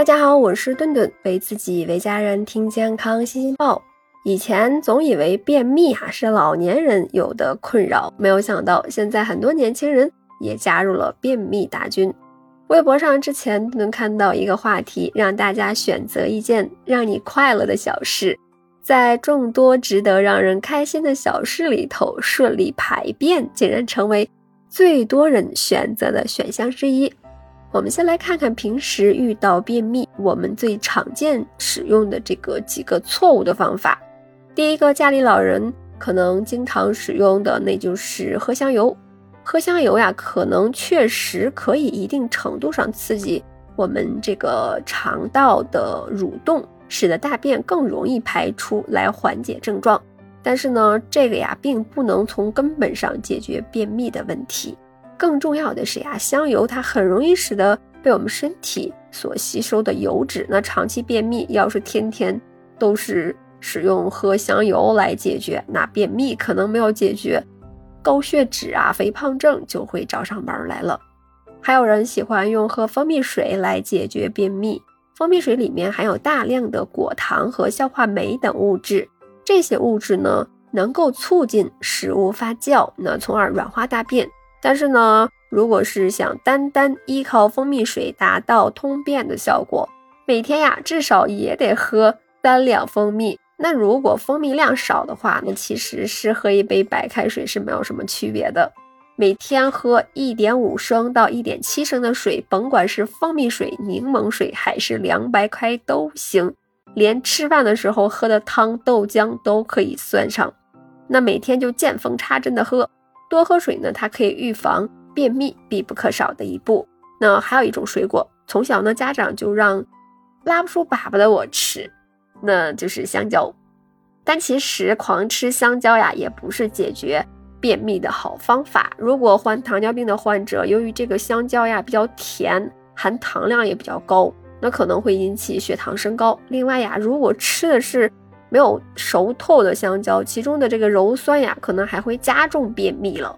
大家好，我是顿顿，为自己为家人听健康新鲜报。以前总以为便秘啊是老年人有的困扰，没有想到现在很多年轻人也加入了便秘大军。微博上之前能看到一个话题，让大家选择一件让你快乐的小事，在众多值得让人开心的小事里头，顺利排便竟然成为最多人选择的选项之一。我们先来看看平时遇到便秘，我们最常见使用的这个几个错误的方法。第一个，家里老人可能经常使用的，那就是喝香油。喝香油呀，可能确实可以一定程度上刺激我们这个肠道的蠕动，使得大便更容易排出来缓解症状。但是呢，这个呀，并不能从根本上解决便秘的问题。更重要的是呀，香油它很容易使得被我们身体所吸收的油脂，那长期便秘要是天天都是使用喝香油来解决，那便秘可能没有解决，高血脂啊、肥胖症就会找上门来了。还有人喜欢用喝蜂蜜水来解决便秘，蜂蜜水里面含有大量的果糖和消化酶等物质，这些物质呢能够促进食物发酵，那从而软化大便。但是呢，如果是想单单依靠蜂蜜水达到通便的效果，每天呀至少也得喝三两蜂蜜。那如果蜂蜜量少的话，那其实是喝一杯白开水是没有什么区别的。每天喝一点五升到一点七升的水，甭管是蜂蜜水、柠檬水还是凉白开都行，连吃饭的时候喝的汤、豆浆都可以算上。那每天就见缝插针的喝。多喝水呢，它可以预防便秘，必不可少的一步。那还有一种水果，从小呢家长就让拉不出粑粑的我吃，那就是香蕉。但其实狂吃香蕉呀，也不是解决便秘的好方法。如果患糖尿病的患者，由于这个香蕉呀比较甜，含糖量也比较高，那可能会引起血糖升高。另外呀，如果吃的是没有熟透的香蕉，其中的这个鞣酸呀，可能还会加重便秘了。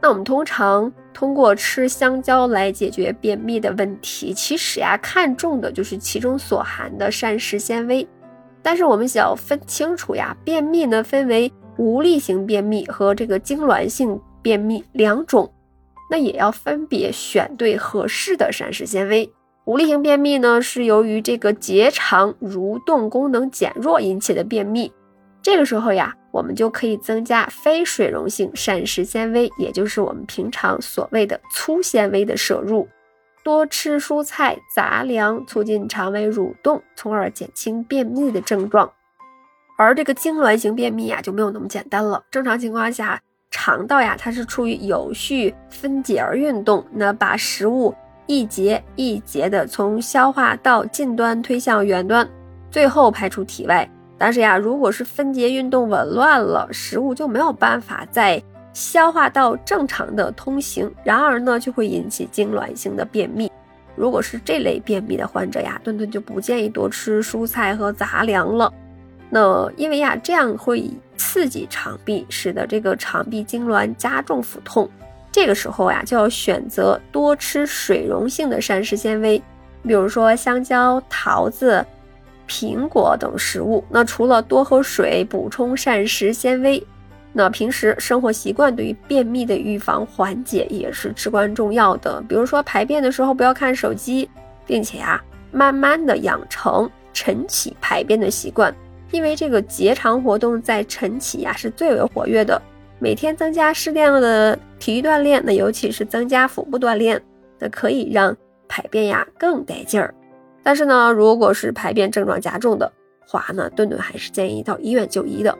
那我们通常通过吃香蕉来解决便秘的问题，其实呀，看重的就是其中所含的膳食纤维。但是我们想要分清楚呀，便秘呢分为无力型便秘和这个痉挛性便秘两种，那也要分别选对合适的膳食纤维。无力型便秘呢，是由于这个结肠蠕动功能减弱引起的便秘。这个时候呀，我们就可以增加非水溶性膳食纤维，也就是我们平常所谓的粗纤维的摄入，多吃蔬菜杂粮，促进肠胃蠕动，从而减轻便秘的症状。而这个痉挛型便秘呀，就没有那么简单了。正常情况下，肠道呀，它是处于有序分解而运动，那把食物。一节一节的从消化道近端推向远端，最后排出体外。但是呀，如果是分节运动紊乱了，食物就没有办法在消化道正常的通行，然而呢，就会引起痉挛性的便秘。如果是这类便秘的患者呀，顿顿就不建议多吃蔬菜和杂粮了。那因为呀，这样会刺激肠壁，使得这个肠壁痉挛加重腹痛。这个时候呀，就要选择多吃水溶性的膳食纤维，比如说香蕉、桃子、苹果等食物。那除了多喝水补充膳食纤维，那平时生活习惯对于便秘的预防缓解也是至关重要的。比如说排便的时候不要看手机，并且呀，慢慢的养成晨起排便的习惯，因为这个结肠活动在晨起呀是最为活跃的。每天增加适量的体育锻炼，那尤其是增加腹部锻炼，那可以让排便呀更带劲儿。但是呢，如果是排便症状加重的话呢，顿顿还是建议到医院就医的。